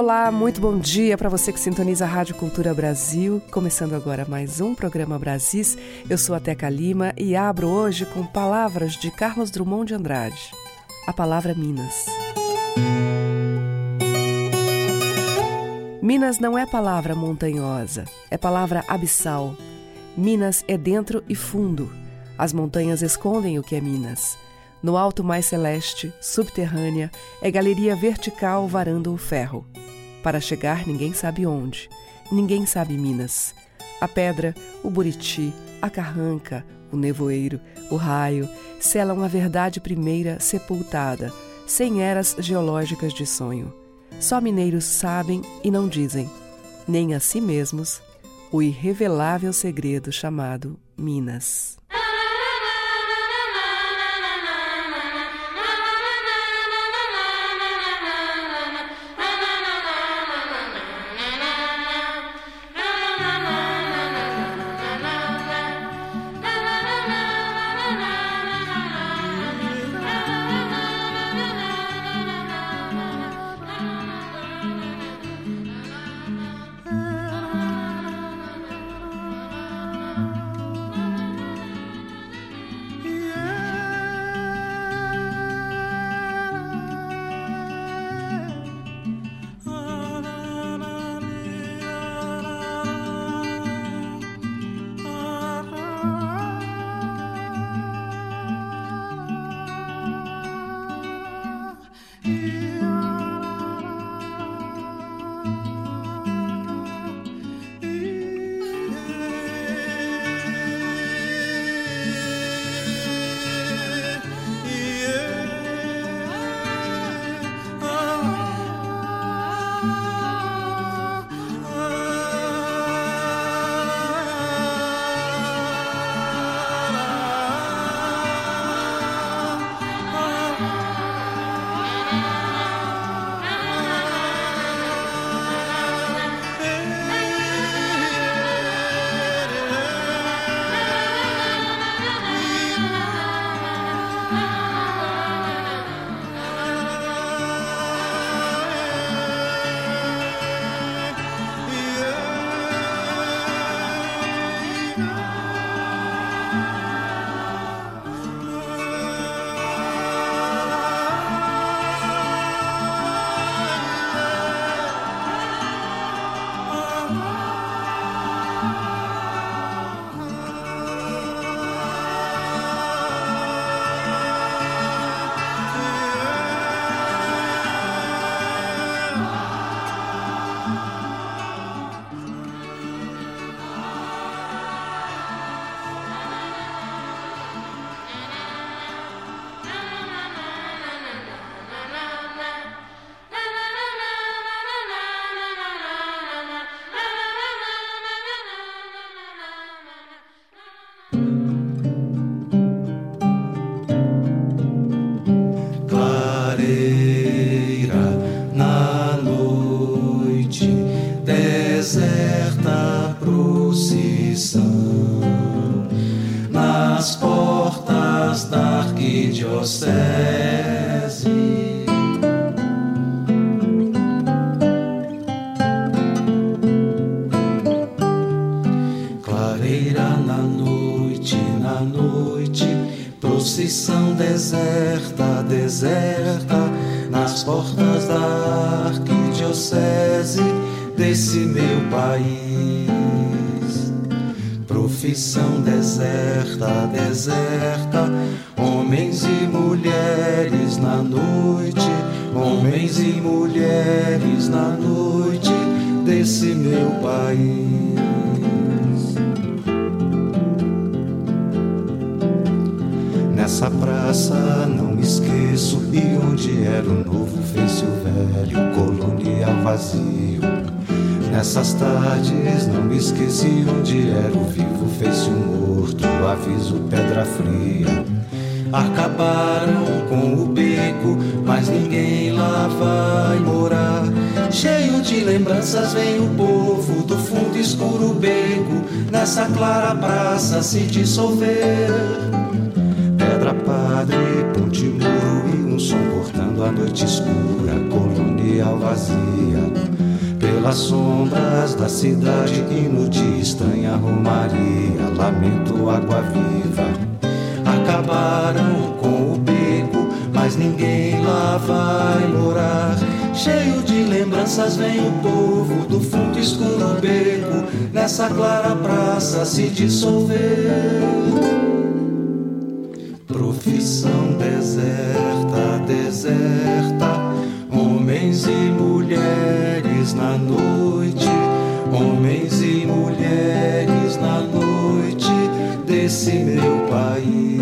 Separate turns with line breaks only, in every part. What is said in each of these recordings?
Olá, muito bom dia para você que sintoniza a Rádio Cultura Brasil. Começando agora mais um programa Brasis. Eu sou a Teca Lima e abro hoje com palavras de Carlos Drummond de Andrade. A palavra Minas. Minas não é palavra montanhosa, é palavra abissal. Minas é dentro e fundo. As montanhas escondem o que é Minas. No alto mais celeste, subterrânea, é galeria vertical varando o ferro. Para chegar, ninguém sabe onde. Ninguém sabe Minas. A pedra, o buriti, a carranca, o nevoeiro, o raio, selam a verdade primeira sepultada, sem eras geológicas de sonho. Só mineiros sabem e não dizem, nem a si mesmos, o irrevelável segredo chamado Minas.
Acabaram com o beco, mas ninguém lá vai morar. Cheio de lembranças vem o povo do fundo escuro beco, nessa clara praça se dissolver. Pedra padre, ponte muro e um som cortando a noite escura, colonial vazia. Pelas sombras da cidade, hino de estranha romaria, lamento água viva acabaram com o beco, mas ninguém lá vai morar. Cheio de lembranças vem o povo do fundo escuro beco, nessa clara praça se dissolver. Profissão deserta, deserta, homens e mulheres na noite, homens e mulheres na noite desse meu país.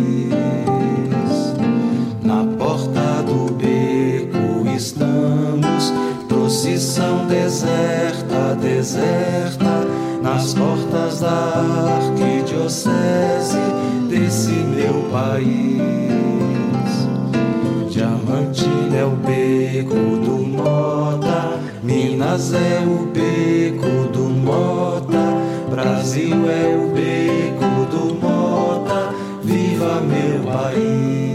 procissão deserta, deserta, nas portas da arquidiocese desse meu país. Diamantina é o beco do Mota, Minas é o beco do Mota, Brasil é o beco do viva meu país.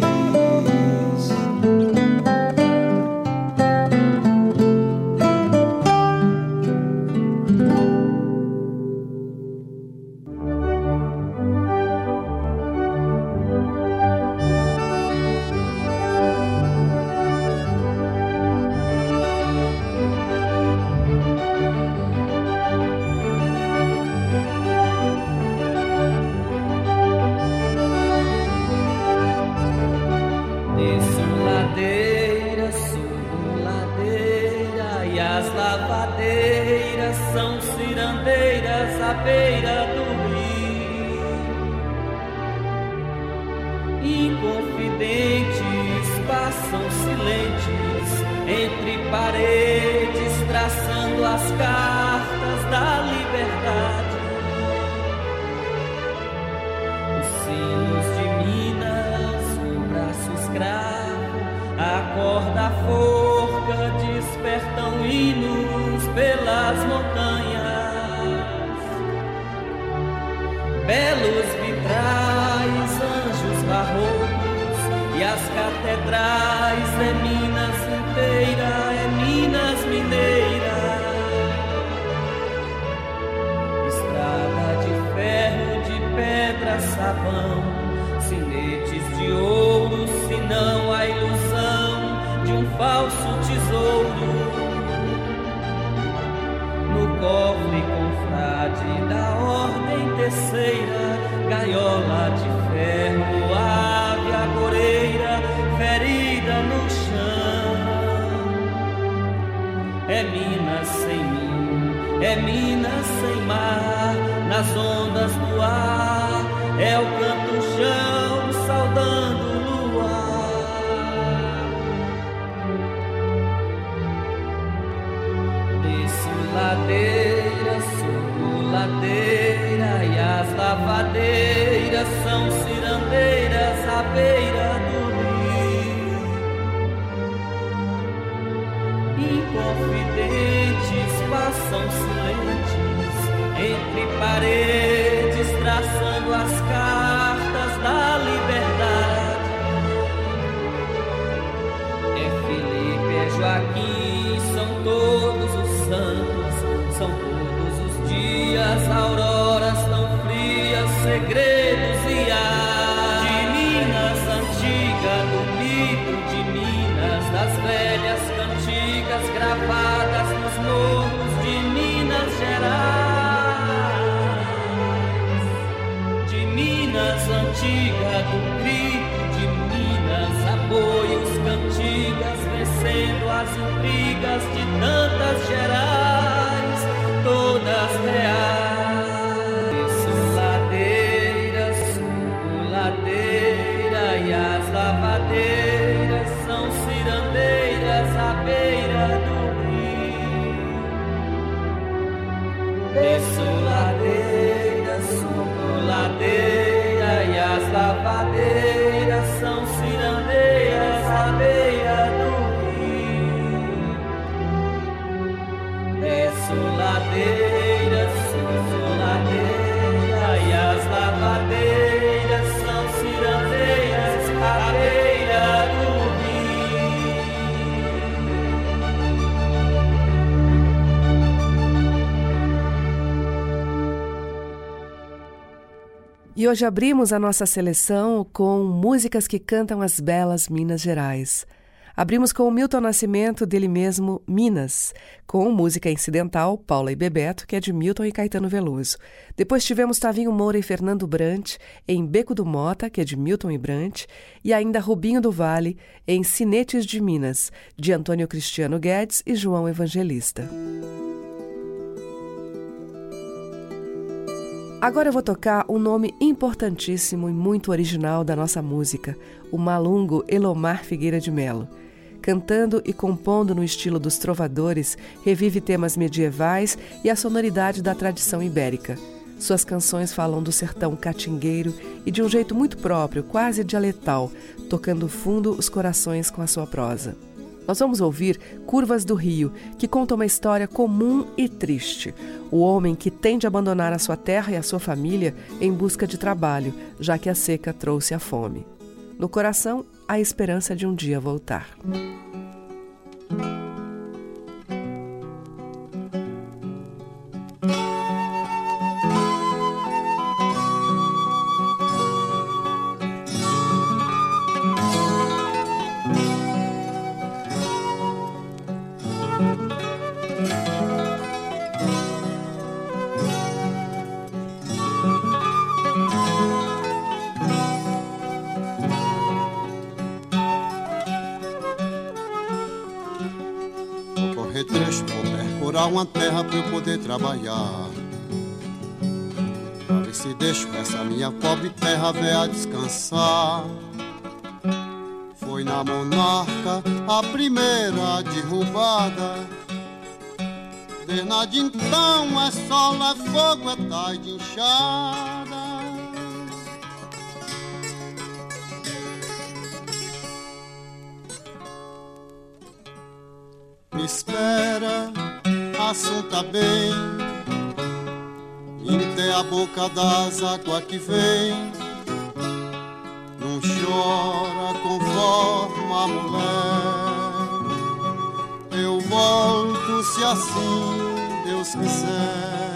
cirandeiras são cirandeiras à beira do rio. Inconfidentes passam silentes entre paredes, traçando as cartas da liberdade. É Felipe, é Joaquim, são todos os santos, são todos os dias auroras.
E hoje abrimos a nossa seleção com músicas que cantam as belas Minas Gerais. Abrimos com o Milton Nascimento, dele mesmo, Minas, com música incidental, Paula e Bebeto, que é de Milton e Caetano Veloso. Depois tivemos Tavinho Moura e Fernando Brant, em Beco do Mota, que é de Milton e Brant, e ainda Rubinho do Vale, em Cinetes de Minas, de Antônio Cristiano Guedes e João Evangelista. Agora eu vou tocar um nome importantíssimo e muito original da nossa música, o malungo Elomar Figueira de Melo. Cantando e compondo no estilo dos trovadores, revive temas medievais e a sonoridade da tradição ibérica. Suas canções falam do sertão catingueiro e de um jeito muito próprio, quase dialetal, tocando fundo os corações com a sua prosa. Nós vamos ouvir Curvas do Rio, que conta uma história comum e triste. O homem que tem de abandonar a sua terra e a sua família em busca de trabalho, já que a seca trouxe a fome. No coração, a esperança de um dia voltar.
Uma terra pra eu poder trabalhar. Pra ver se deixo essa minha pobre terra véia descansar. Foi na monarca a primeira derrubada. Desde então é sol, é fogo, é tais de inchada. Me espera assunto tá bem. Até a boca das águas que vem Não chora conforme a mulher. Eu volto se assim Deus quiser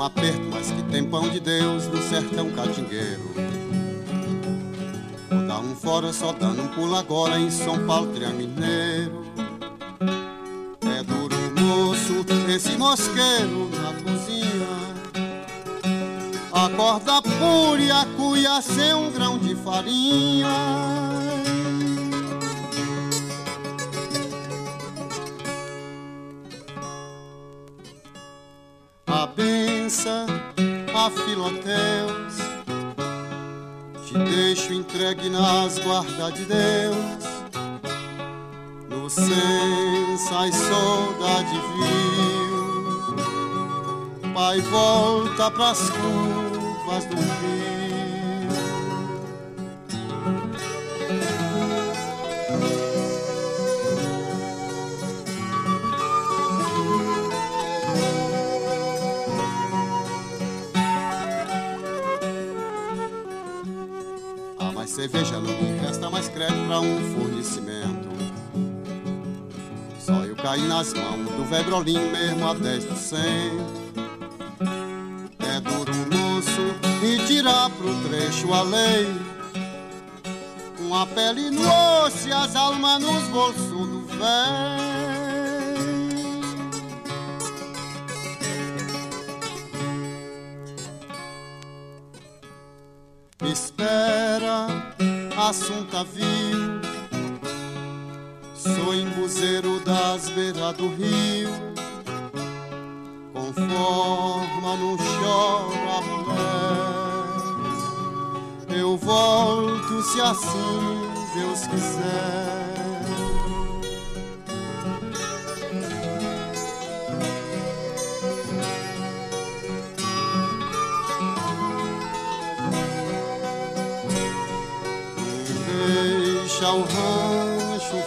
um aperto, mas que tem pão de Deus no sertão catingueiro. Vou dar um fora só dando um pulo agora em São Paulo, Triamineiro. É duro moço esse mosqueiro na cozinha. Acorda pura e cuia sem um grão de farinha. A filoteus. Te deixo entregue nas guardas de Deus. No sensa e saudade viu. Pai volta pras curvas do rio. Cerveja não me resta mais crédito para um fornecimento. Só eu caí nas mãos do Vebrolim mesmo a 10%. É duro moço e tirar pro trecho a lei. Com a pele no osso e as almas nos bolsos do velho. Assunta vil. Sou embuzeiro das beiras do rio, com forma não chora mulher. Eu volto se assim Deus quiser.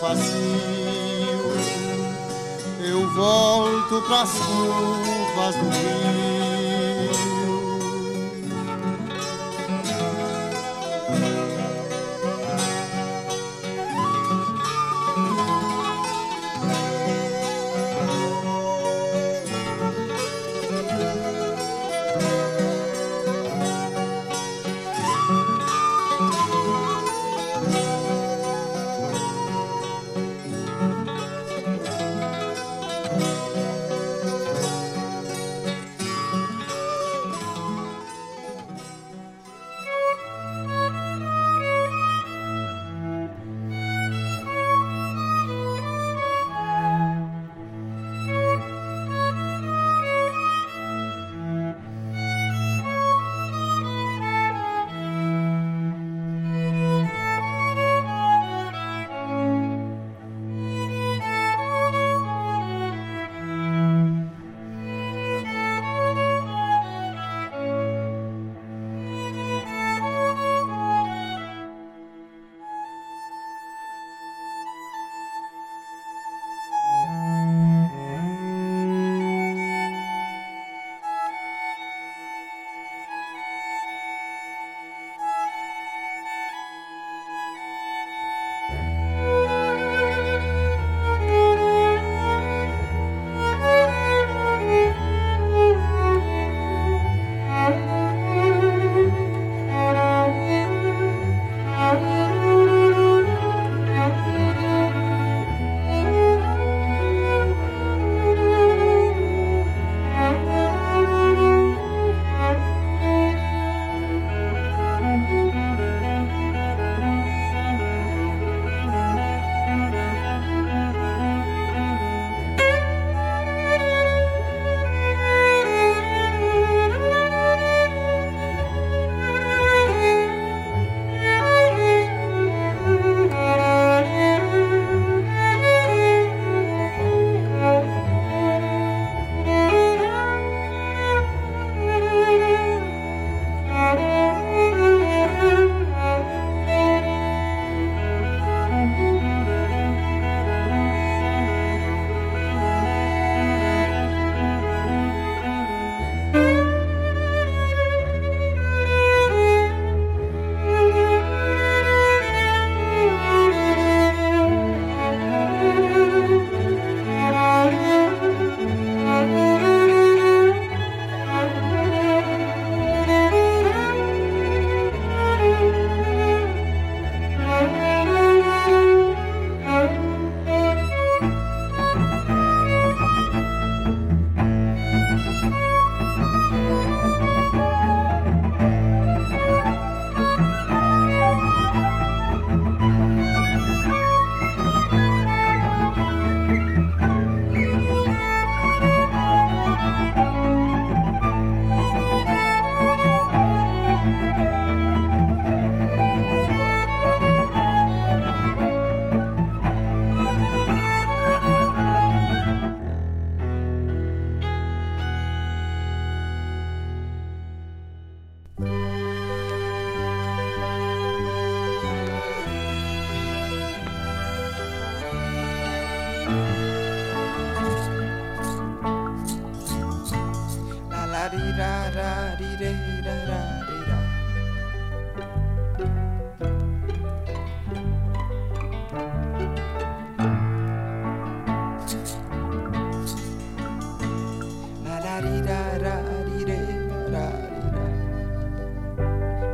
Vazio, eu volto pras curvas do rio.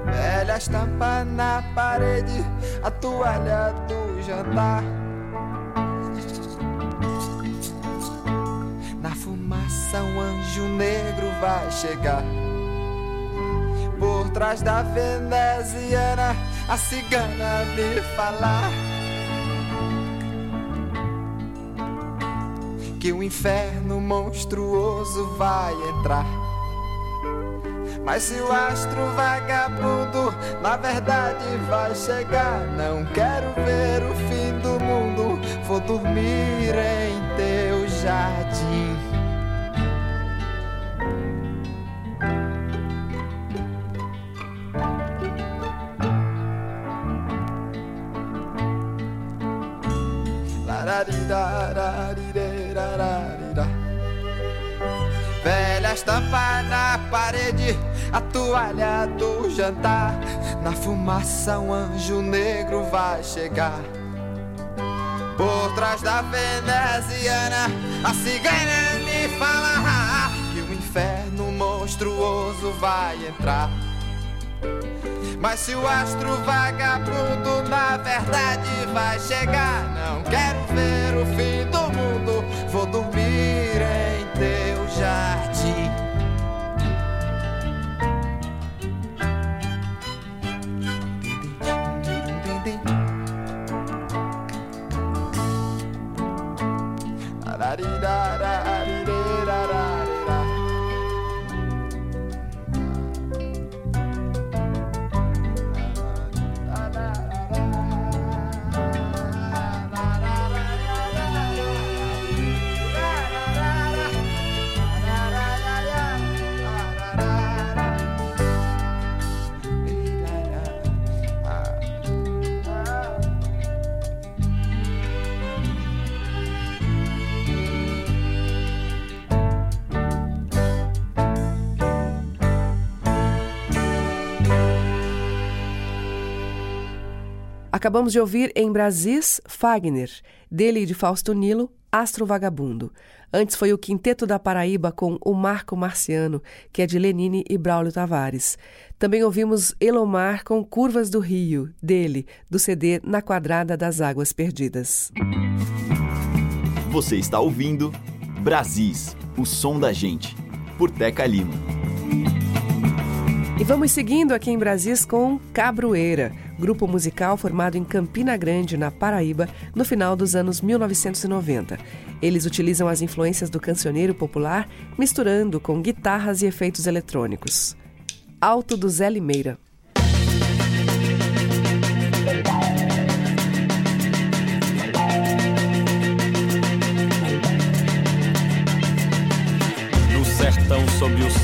Velhas estampa na parede, a toalha do jantar. Na fumaça, um anjo negro vai chegar. Por trás da veneziana, a cigana me falar. Que o inferno monstruoso vai entrar. Mas se o astro vagabundo na verdade vai chegar, não quero ver o fim do mundo, vou dormir em teu jardim. Estampa na parede, a toalha do jantar. Na fumaça, um anjo negro vai chegar. Por trás da veneziana, a cigana me fala que o inferno monstruoso vai entrar. Mas se o astro vagabundo na verdade vai chegar, não quero ver o fim
Acabamos de ouvir em Brasis Fagner, dele e de Fausto Nilo, Astro Vagabundo. Antes foi o Quinteto da Paraíba com O Marco Marciano, que é de Lenine e Braulio Tavares. Também ouvimos Elomar com Curvas do Rio, dele, do CD Na Quadrada das Águas Perdidas.
Você está ouvindo Brasis, o som da gente, por Teca Lima.
E vamos seguindo aqui em Brasis com Cabroeira, grupo musical formado em Campina Grande, na Paraíba, no final dos anos 1990. Eles utilizam as influências do cancioneiro popular, misturando com guitarras e efeitos eletrônicos. Alto do Zé Limeira.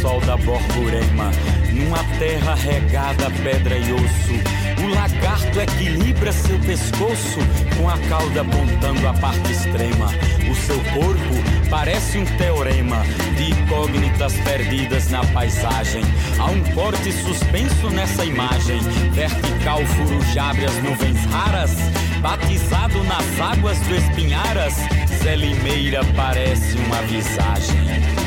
Sol da Borborema numa terra regada pedra e osso. O lagarto equilibra seu pescoço com a cauda apontando a parte extrema. O seu corpo parece um teorema de incógnitas perdidas na paisagem. Há um corte suspenso nessa imagem, vertical furujabre as nuvens raras, batizado nas águas do Espinharas. Zé Limeira parece uma visagem.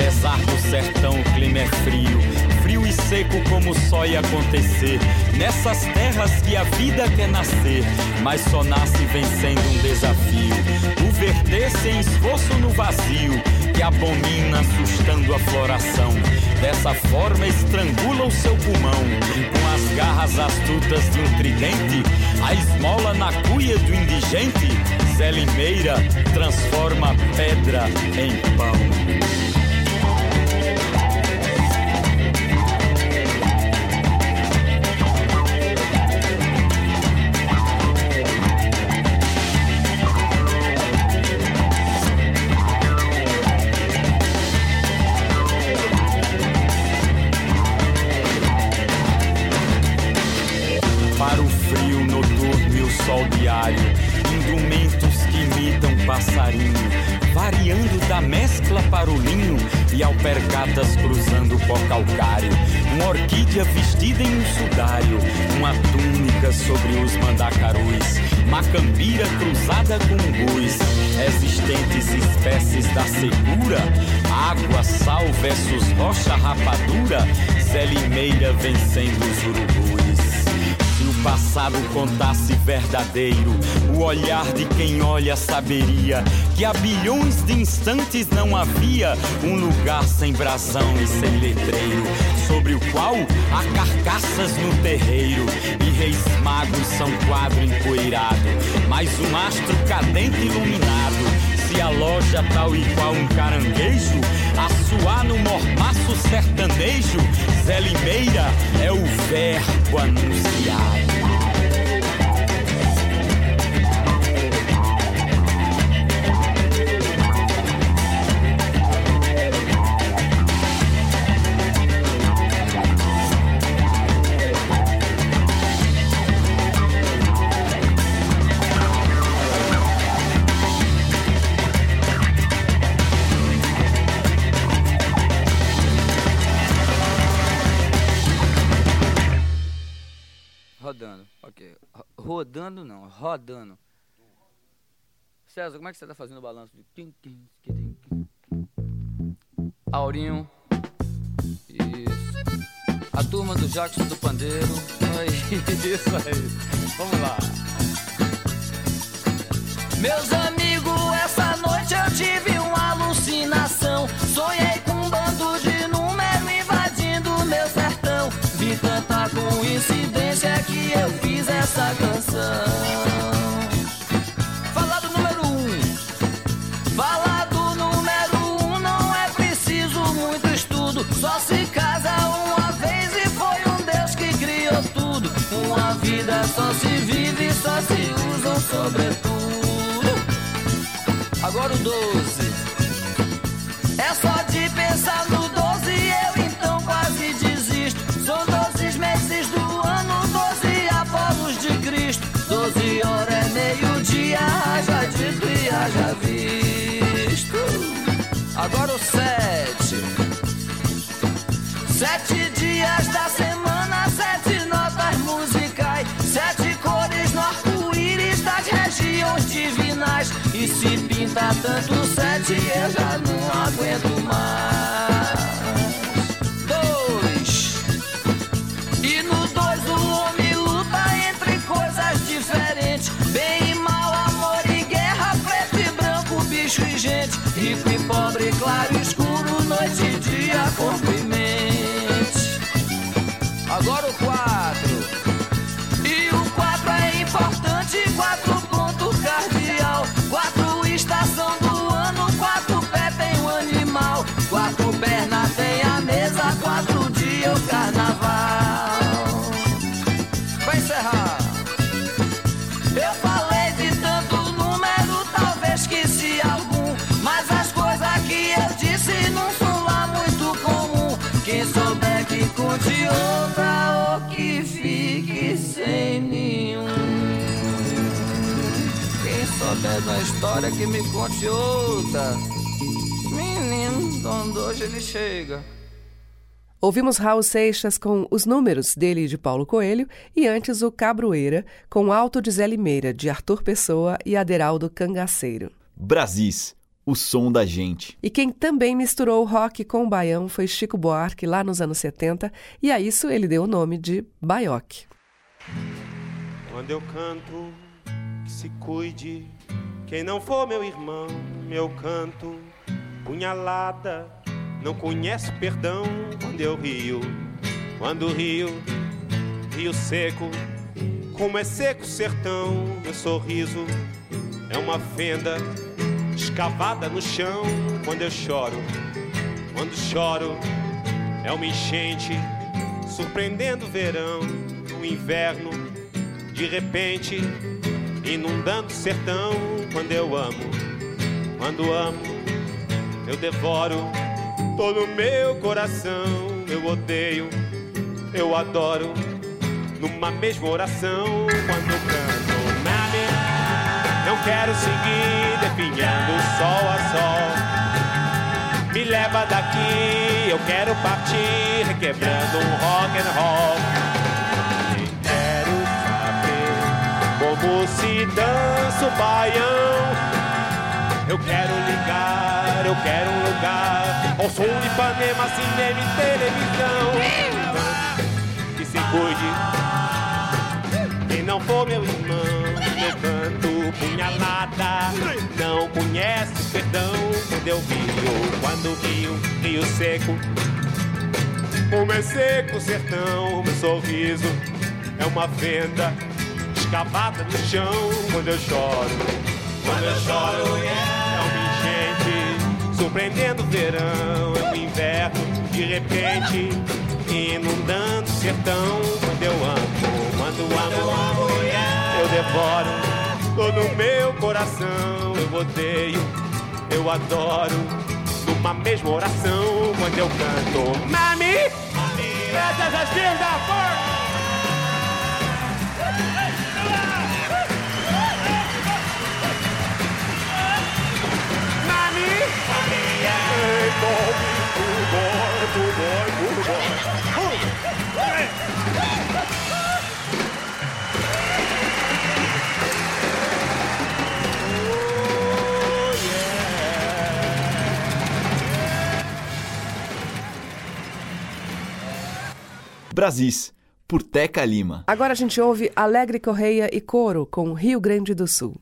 Apesar do sertão, o clima é frio. Frio e seco como só ia acontecer. Nessas terras que a vida quer nascer, mas só nasce vencendo um desafio. O verter sem esforço no vazio, que abomina assustando a floração. Dessa forma estrangula o seu pulmão, com as garras astutas de um tridente, a esmola na cuia do indigente. Zé Limeira transforma pedra em pão. Existentes espécies da secura, água, sal versus rocha, rapadura, Zé Limeira vencendo os urubus. Se o passado contasse verdadeiro, o olhar de quem olha saberia que há bilhões de instantes não havia um lugar sem brasão e sem letreiro, sobre o qual há carcaças no terreiro e reis magos são quadro empoeirado, mais um astro cadente iluminado se a loja tal e qual um caranguejo, a suar no mormaço sertanejo, Zé Limeira é o verbo anunciado.
Rodando não, rodando. César, como é que você está fazendo o balanço. Aurinho. Isso. A turma do Jackson do Pandeiro. Isso aí. Vamos lá.
Meus amigos, essa noite eu tive uma alucinação. Sonhei com um bando de número invadindo meu tanta coincidência que eu fiz essa canção. Fala do número um. Fala do número um, não é preciso muito estudo. Só se casa uma vez e foi um Deus que criou tudo. Uma vida só se vive, só se usa um sobretudo.
Agora o doze. Agora o sete.
Sete dias da semana, sete notas musicais, sete cores no arco-íris das regiões divinais. E se pinta tanto sete, eu já não aguento mais. Claro escuro, noite e dia, corpo e mente.
Agora o quatro. Da história que me conte outra. Menino, quando hoje ele chega.
Ouvimos Raul Seixas com Os Números, dele e de Paulo Coelho, e antes o Cabroeira, com Alto de Zé Limeira, de Arthur Pessoa e Aderaldo Cangaceiro.
Brasis, o som da gente.
E quem também misturou o rock com o baião foi Chico Buarque, lá nos anos 70, e a isso ele deu o nome de Baioque.
Quando eu canto, se cuide. Quem não for meu irmão, meu canto, punhalada, não conhece perdão. Quando eu rio, quando rio, rio seco, como é seco o sertão. Meu sorriso é uma fenda escavada no chão. Quando eu choro, quando choro, é uma enchente surpreendendo o verão, o inverno de repente inundando o sertão quando eu amo, quando amo, eu devoro todo o meu coração, eu odeio, eu adoro, numa mesma oração quando eu canto, mami, não quero seguir definhando sol a sol. Me leva daqui, eu quero partir, requebrando um rock and roll. Quero saber como se dança o baião. Eu quero ligar, eu quero um lugar ao som de Ipanema, cinema e televisão. Que se cuide, quem não for meu irmão, meu canto punhalada. Não conhece perdão quando eu rio, quando rio, rio seco. Como é seco o sertão, meu sorriso é uma venda escavada no chão quando eu choro. Quando eu choro, é uma enchente. Surpreendendo o verão, é o inverno de repente inundando o sertão. Quando eu amo, quando amo, eu devoro. Todo o meu coração, eu odeio, eu adoro. Numa mesma oração quando eu canto Mami, essas as da porta
Brasis, por Teca Lima.
Agora a gente ouve Alegre Correia e Coro com Rio Grande do Sul.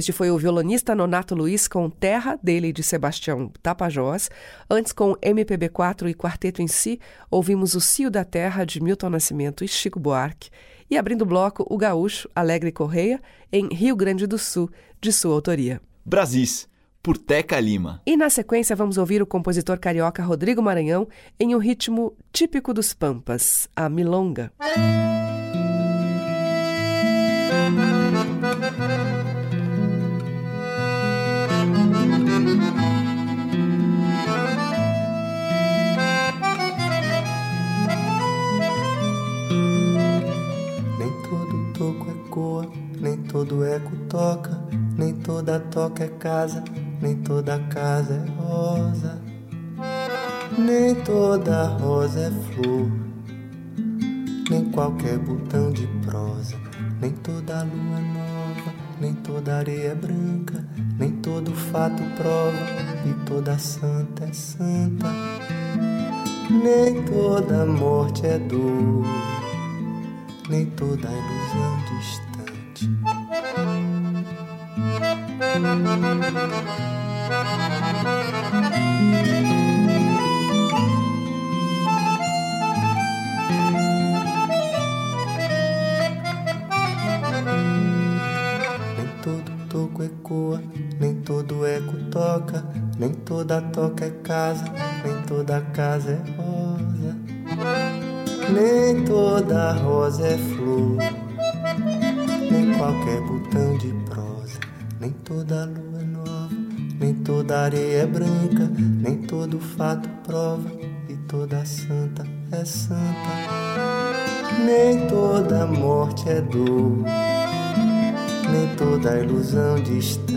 Este foi o violonista Nonato Luiz com Terra, dele de Sebastião Tapajós. Antes, com MPB4 e quarteto em si, ouvimos O Cio da Terra, de Milton Nascimento e Chico Buarque. E abrindo o bloco, o gaúcho Alegre Correia, em Rio Grande do Sul, de sua autoria.
Brasis, por Teca Lima.
E na sequência vamos ouvir o compositor carioca Rodrigo Maranhão em um ritmo típico dos Pampas, a milonga.
Ecoa, nem todo eco toca, nem toda toca é casa, nem toda casa é rosa, nem toda rosa é flor, nem qualquer botão de prosa, nem toda lua é nova, nem toda areia é branca, nem todo fato prova, e toda santa é santa, nem toda morte é dor, nem toda ilusão distante. Nem todo toco ecoa, nem todo eco toca, nem toda toca é casa, nem toda casa é rosa, nem toda rosa é flor, nem qualquer botão de prosa, nem toda lua é nova, nem toda areia é branca, nem todo fato prova, e toda santa é santa, nem toda morte é dor nem toda ilusão distante.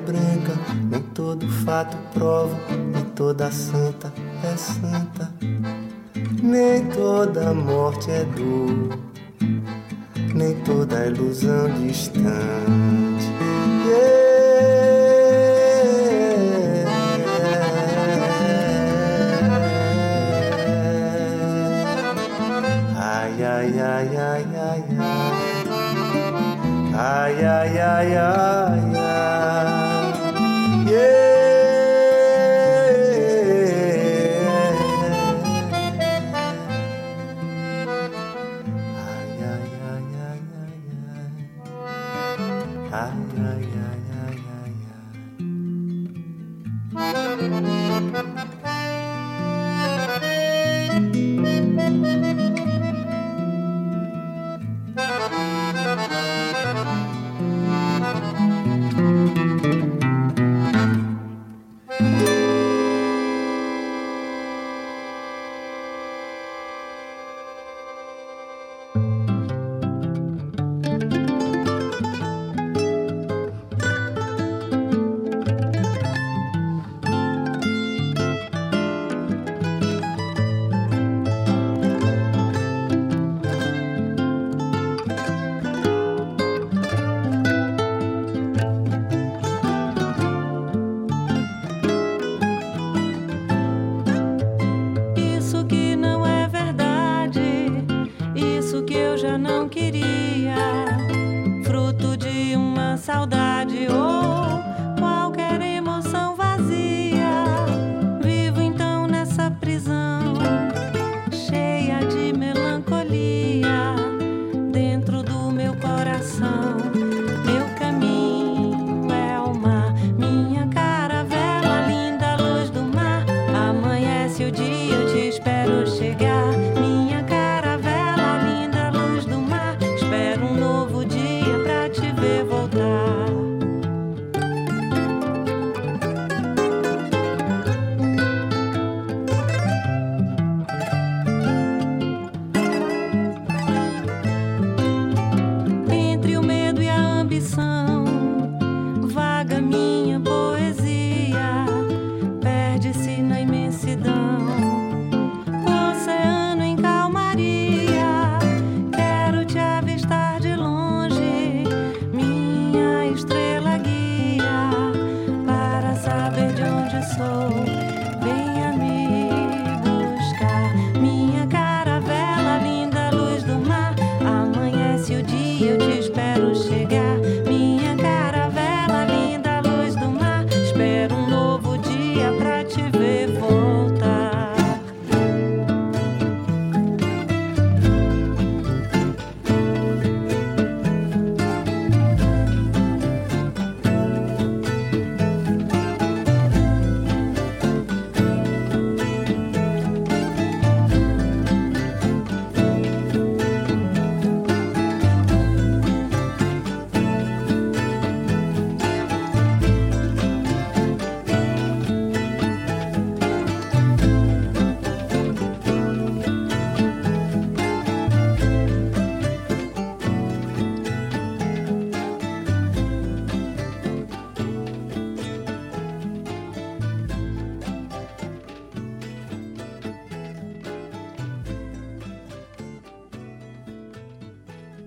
Branca, nem todo fato prova, nem toda santa é santa, nem toda morte é dor nem toda ilusão distante. Yeah. Ai, ai, ai, ai, ai, ai. Ai, ai, ai, Yeah.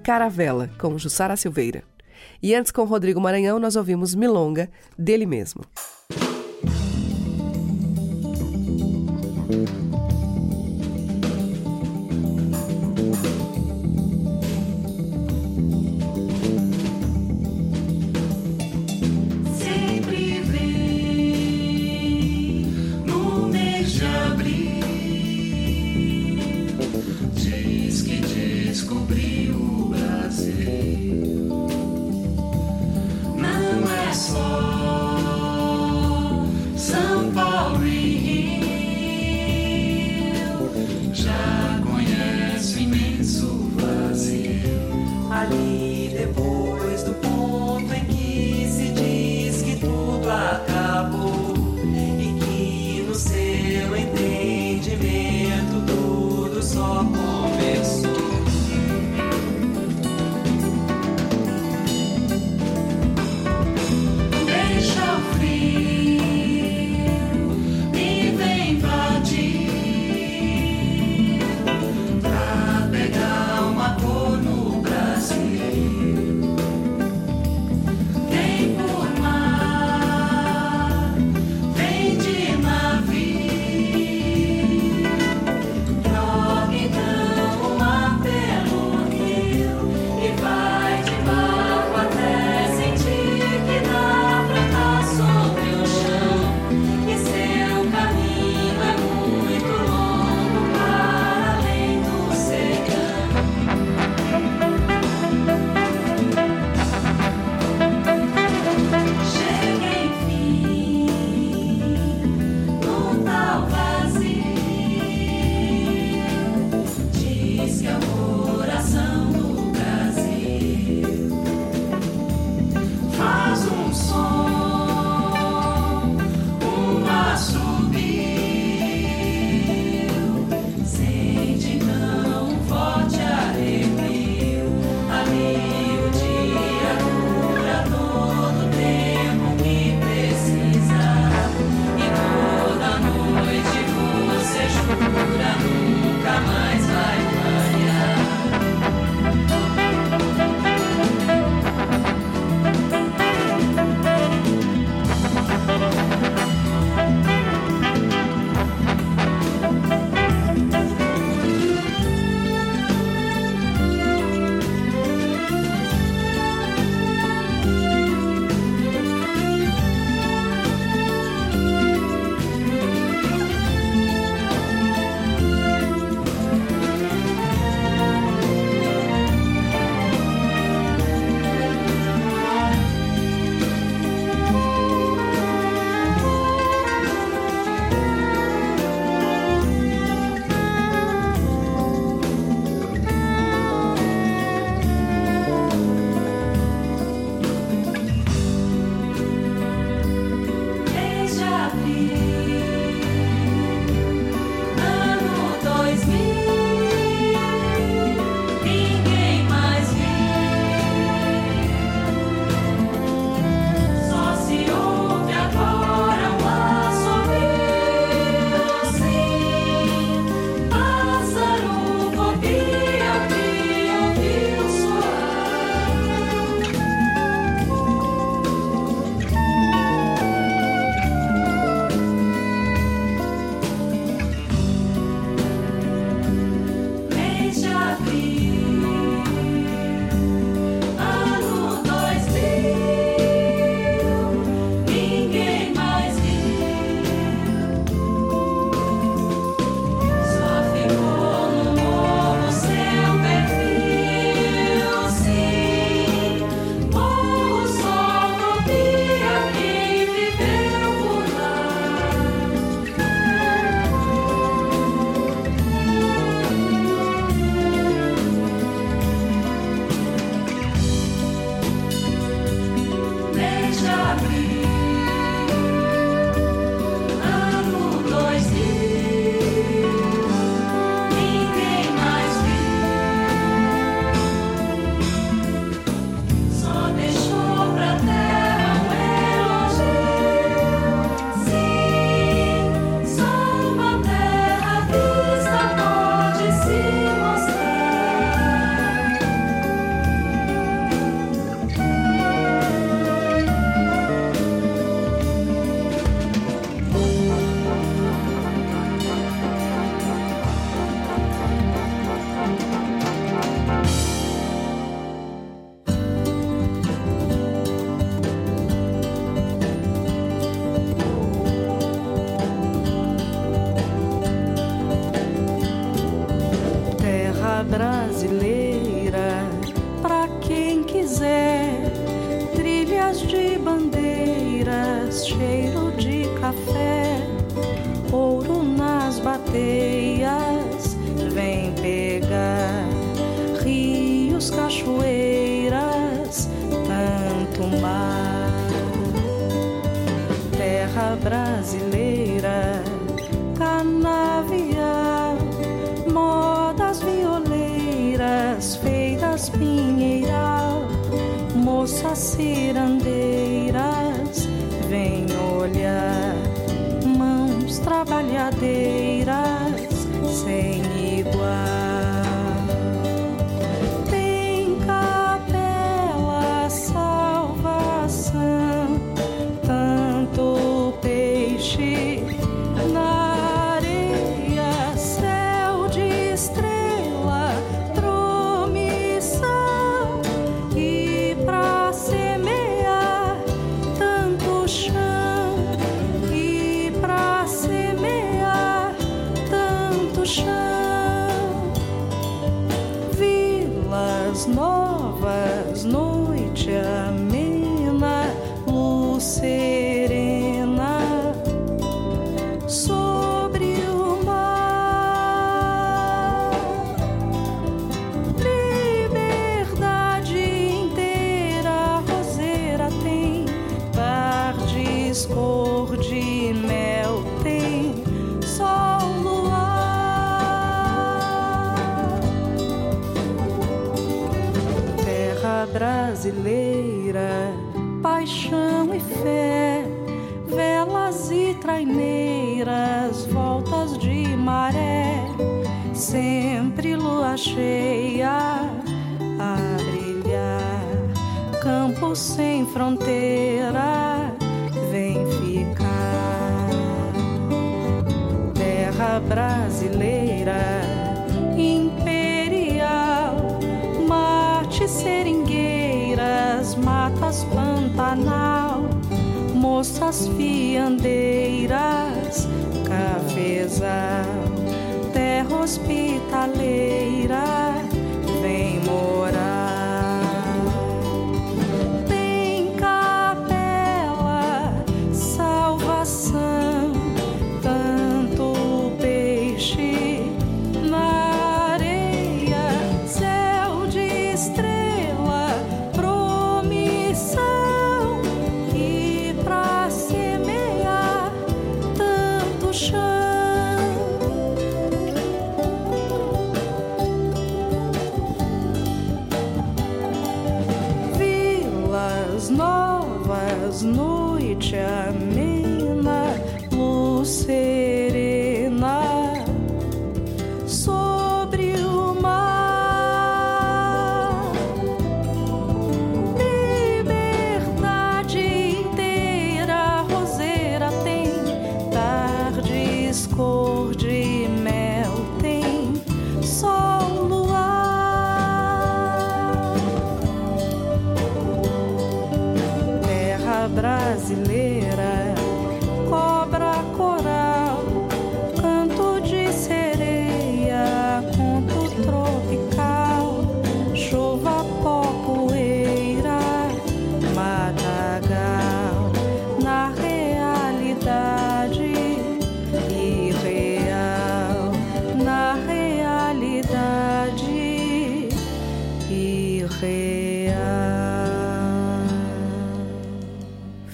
Caravela, com Jussara Silveira. E antes, com Rodrigo Maranhão, nós ouvimos Milonga, dele mesmo.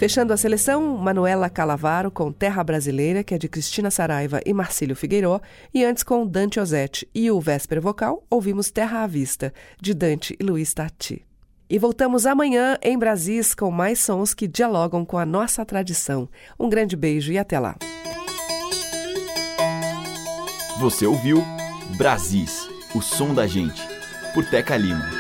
Fechando a seleção, Manuela Calavaro com Terra Brasileira, que é de Cristina Saraiva e Marcílio Figueiró, e antes com Dante Ozette e o Vésper Vocal, ouvimos Terra à Vista, de Dante e Luiz Tati. E voltamos amanhã em Brasis com mais sons que dialogam com a nossa tradição. Um grande beijo e até lá.
Você ouviu Brasis, o som da gente, por Teca Lima.